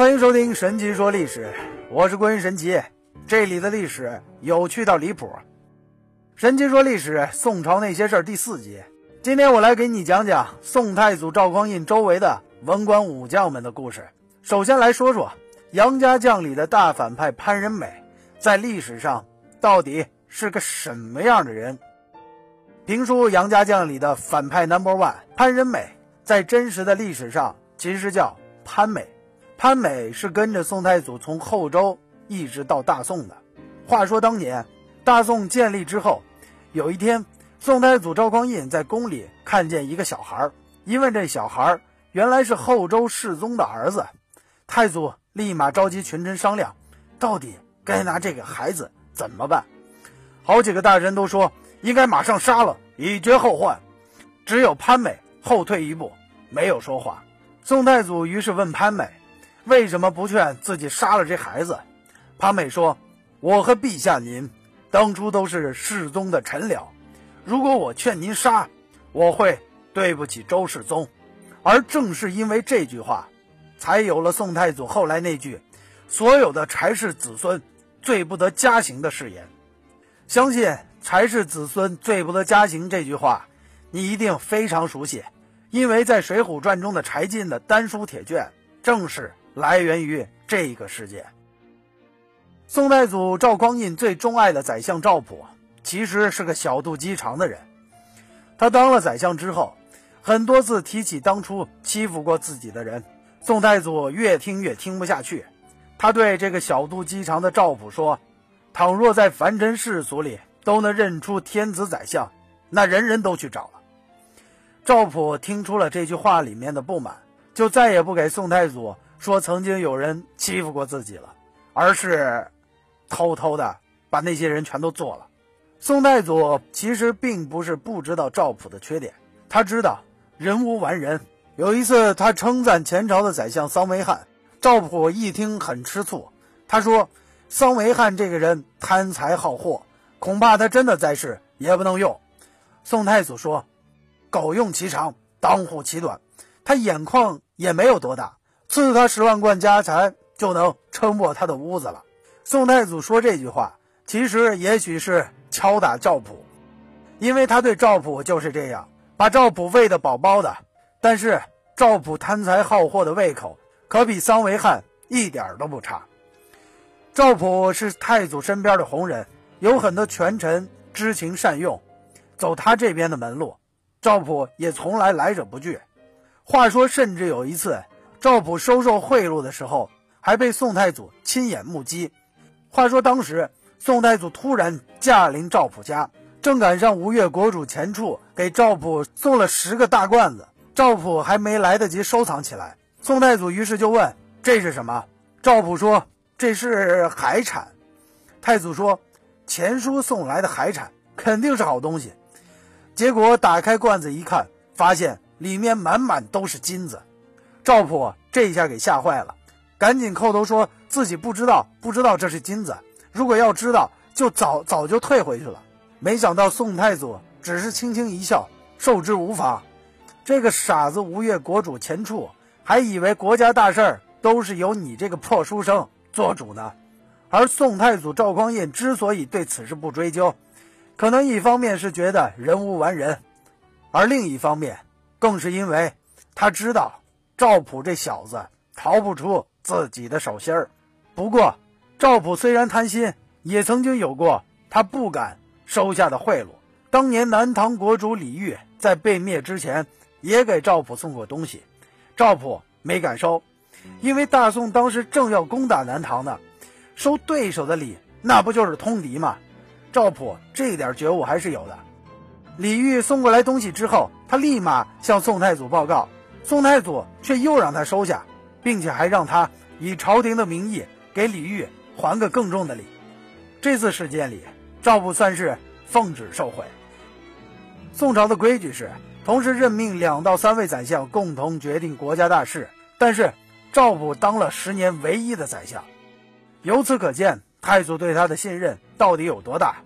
欢迎收听《神奇说历史》，我是关于神奇，这里的历史有趣到离谱。《神奇说历史》宋朝那些事儿第四集，今天我来给你讲讲宋太祖赵匡胤周围的文官武将们的故事。首先来说说杨家将里的大反派潘仁美，在历史上到底是个什么样的人？评书《杨家将》里的反派 Number One 潘仁美，在真实的历史上其实叫潘美。潘美是跟着宋太祖从后周一直到大宋的。话说当年大宋建立之后，有一天，宋太祖赵匡胤在宫里看见一个小孩一问这小孩原来是后周世宗的儿子。太祖立马召集群臣商量，到底该拿这个孩子怎么办？好几个大臣都说。应该马上杀了，以绝后患。只有潘美后退一步，没有说话。宋太祖于是问潘美：“为什么不劝自己杀了这孩子？”潘美说：“我和陛下您当初都是世宗的臣僚，如果我劝您杀，我会对不起周世宗。而正是因为这句话，才有了宋太祖后来那句‘所有的柴氏子孙罪不得加刑’的誓言。相信。”柴氏子孙罪不得加刑这句话，你一定非常熟悉，因为在《水浒传》中的柴进的丹书铁卷，正是来源于这个世界。宋太祖赵匡胤最钟爱的宰相赵普，其实是个小肚鸡肠的人。他当了宰相之后，很多次提起当初欺负过自己的人，宋太祖越听越听不下去，他对这个小肚鸡肠的赵普说：“倘若在凡尘世俗里。”都能认出天子宰相，那人人都去找了。赵普听出了这句话里面的不满，就再也不给宋太祖说曾经有人欺负过自己了，而是偷偷的把那些人全都做了。宋太祖其实并不是不知道赵普的缺点，他知道人无完人。有一次，他称赞前朝的宰相桑维汉，赵普一听很吃醋，他说：“桑维汉这个人贪财好货。”恐怕他真的在世也不能用。宋太祖说：“狗用其长，当护其短。他眼眶也没有多大，赐他十万贯家财就能撑破他的屋子了。”宋太祖说这句话，其实也许是敲打赵普，因为他对赵普就是这样，把赵普喂得饱饱的。但是赵普贪财好货的胃口可比桑维汉一点都不差。赵普是太祖身边的红人。有很多权臣知情善用，走他这边的门路，赵普也从来来者不拒。话说，甚至有一次，赵普收受贿赂的时候，还被宋太祖亲眼目击。话说当时，宋太祖突然驾临赵普家，正赶上吴越国主钱处给赵普送了十个大罐子，赵普还没来得及收藏起来，宋太祖于是就问：“这是什么？”赵普说：“这是海产。”太祖说。钱叔送来的海产肯定是好东西，结果打开罐子一看，发现里面满满都是金子。赵普这一下给吓坏了，赶紧叩头说自己不知道，不知道这是金子。如果要知道，就早早就退回去了。没想到宋太祖只是轻轻一笑，受之无妨。这个傻子吴越国主钱处还以为国家大事儿都是由你这个破书生做主呢。而宋太祖赵匡胤之所以对此事不追究，可能一方面是觉得人无完人，而另一方面，更是因为他知道赵普这小子逃不出自己的手心儿。不过，赵普虽然贪心，也曾经有过他不敢收下的贿赂。当年南唐国主李煜在被灭之前，也给赵普送过东西，赵普没敢收，因为大宋当时正要攻打南唐呢。收对手的礼，那不就是通敌吗？赵普这点觉悟还是有的。李煜送过来东西之后，他立马向宋太祖报告，宋太祖却又让他收下，并且还让他以朝廷的名义给李煜还个更重的礼。这次事件里，赵普算是奉旨受贿。宋朝的规矩是同时任命两到三位宰相共同决定国家大事，但是赵普当了十年唯一的宰相。由此可见，太祖对他的信任到底有多大。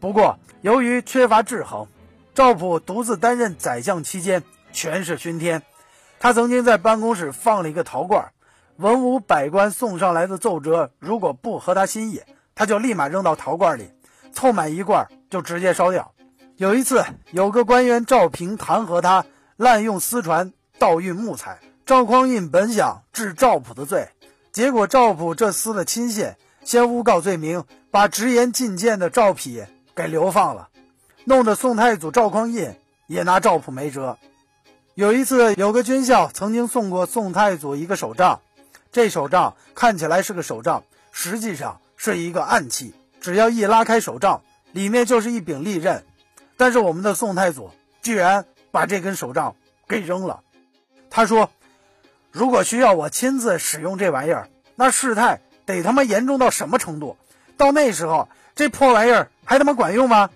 不过，由于缺乏制衡，赵普独自担任宰相期间权势熏天。他曾经在办公室放了一个陶罐，文武百官送上来的奏折，如果不合他心意，他就立马扔到陶罐里，凑满一罐就直接烧掉。有一次，有个官员赵平弹劾他滥用私船盗运木材，赵匡胤本想治赵普的罪，结果赵普这厮的亲信先诬告罪名，把直言进谏的赵丕给流放了，弄得宋太祖赵匡胤也拿赵普没辙。有一次，有个军校曾经送过宋太祖一个手杖。这手杖看起来是个手杖，实际上是一个暗器。只要一拉开手杖，里面就是一柄利刃。但是我们的宋太祖居然把这根手杖给扔了。他说：“如果需要我亲自使用这玩意儿，那事态得他妈严重到什么程度？到那时候，这破玩意儿还他妈管用吗？”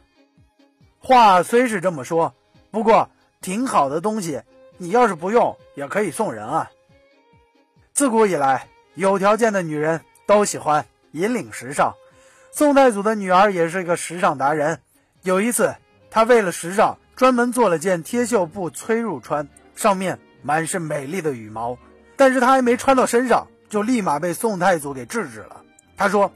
话虽是这么说，不过挺好的东西，你要是不用，也可以送人啊。自古以来，有条件的女人都喜欢引领时尚。宋太祖的女儿也是个时尚达人。有一次，她为了时尚，专门做了件贴绣布催入穿，上面满是美丽的羽毛。但是她还没穿到身上，就立马被宋太祖给制止了。他说：“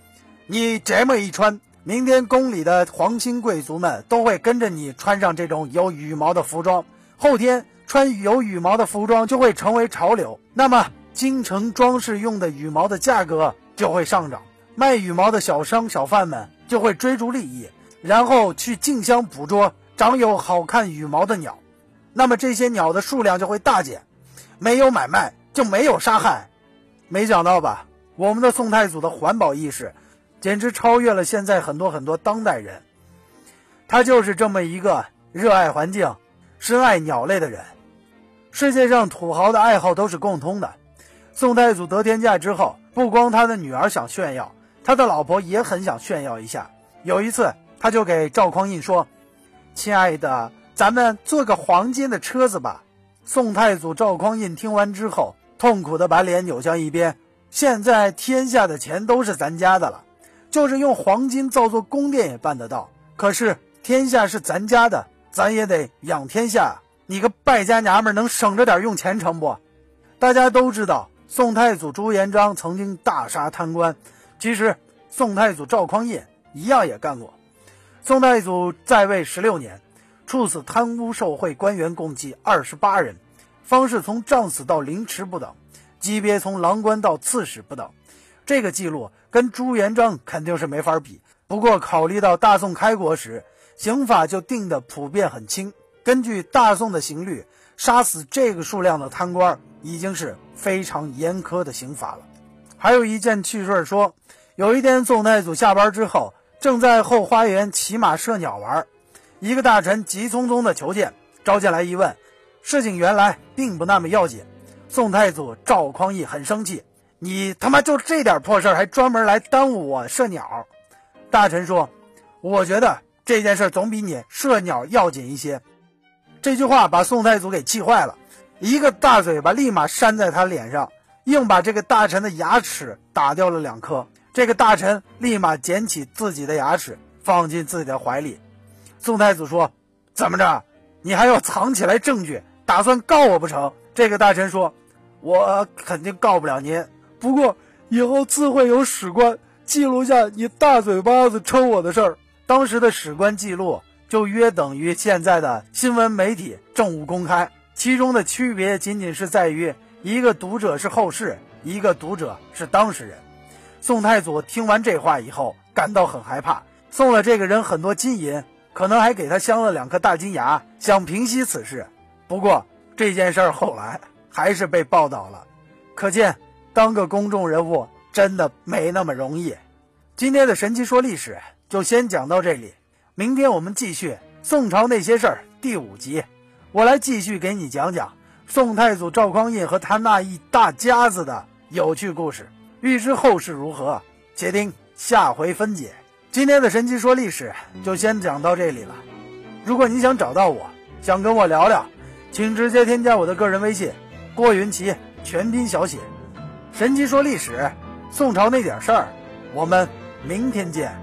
你这么一穿，明天宫里的皇亲贵族们都会跟着你穿上这种有羽毛的服装。后天穿有羽毛的服装就会成为潮流。那么。”京城装饰用的羽毛的价格就会上涨，卖羽毛的小商小贩们就会追逐利益，然后去竞相捕捉长有好看羽毛的鸟，那么这些鸟的数量就会大减，没有买卖就没有杀害。没想到吧，我们的宋太祖的环保意识，简直超越了现在很多很多当代人。他就是这么一个热爱环境、深爱鸟类的人。世界上土豪的爱好都是共通的。宋太祖得天下之后，不光他的女儿想炫耀，他的老婆也很想炫耀一下。有一次，他就给赵匡胤说：“亲爱的，咱们做个黄金的车子吧。”宋太祖赵匡胤听完之后，痛苦的把脸扭向一边。现在天下的钱都是咱家的了，就是用黄金造座宫殿也办得到。可是天下是咱家的，咱也得养天下。你个败家娘们儿，能省着点用钱成不？大家都知道。宋太祖朱元璋曾经大杀贪官，其实宋太祖赵匡胤一样也干过。宋太祖在位十六年，处死贪污受贿官员共计二十八人，方式从杖死到凌迟不等，级别从郎官到刺史不等。这个记录跟朱元璋肯定是没法比。不过考虑到大宋开国时刑法就定的普遍很轻，根据大宋的刑律，杀死这个数量的贪官。已经是非常严苛的刑法了。还有一件趣事说，有一天宋太祖下班之后，正在后花园骑马射鸟玩，一个大臣急匆匆的求见，召进来一问，事情原来并不那么要紧。宋太祖赵匡胤很生气：“你他妈就这点破事还专门来耽误我射鸟？”大臣说：“我觉得这件事总比你射鸟要紧一些。”这句话把宋太祖给气坏了。一个大嘴巴立马扇在他脸上，硬把这个大臣的牙齿打掉了两颗。这个大臣立马捡起自己的牙齿放进自己的怀里。宋太祖说：“怎么着？你还要藏起来证据，打算告我不成？”这个大臣说：“我肯定告不了您，不过以后自会有史官记录下你大嘴巴子抽我的事儿。当时的史官记录就约等于现在的新闻媒体政务公开。”其中的区别仅仅是在于，一个读者是后世，一个读者是当事人。宋太祖听完这话以后，感到很害怕，送了这个人很多金银，可能还给他镶了两颗大金牙，想平息此事。不过这件事儿后来还是被报道了，可见当个公众人物真的没那么容易。今天的神奇说历史就先讲到这里，明天我们继续宋朝那些事儿第五集。我来继续给你讲讲宋太祖赵匡胤和他那一大家子的有趣故事。欲知后事如何，且听下回分解。今天的神奇说历史就先讲到这里了。如果你想找到我，想跟我聊聊，请直接添加我的个人微信“郭云奇”，全拼小写。神奇说历史，宋朝那点事儿，我们明天见。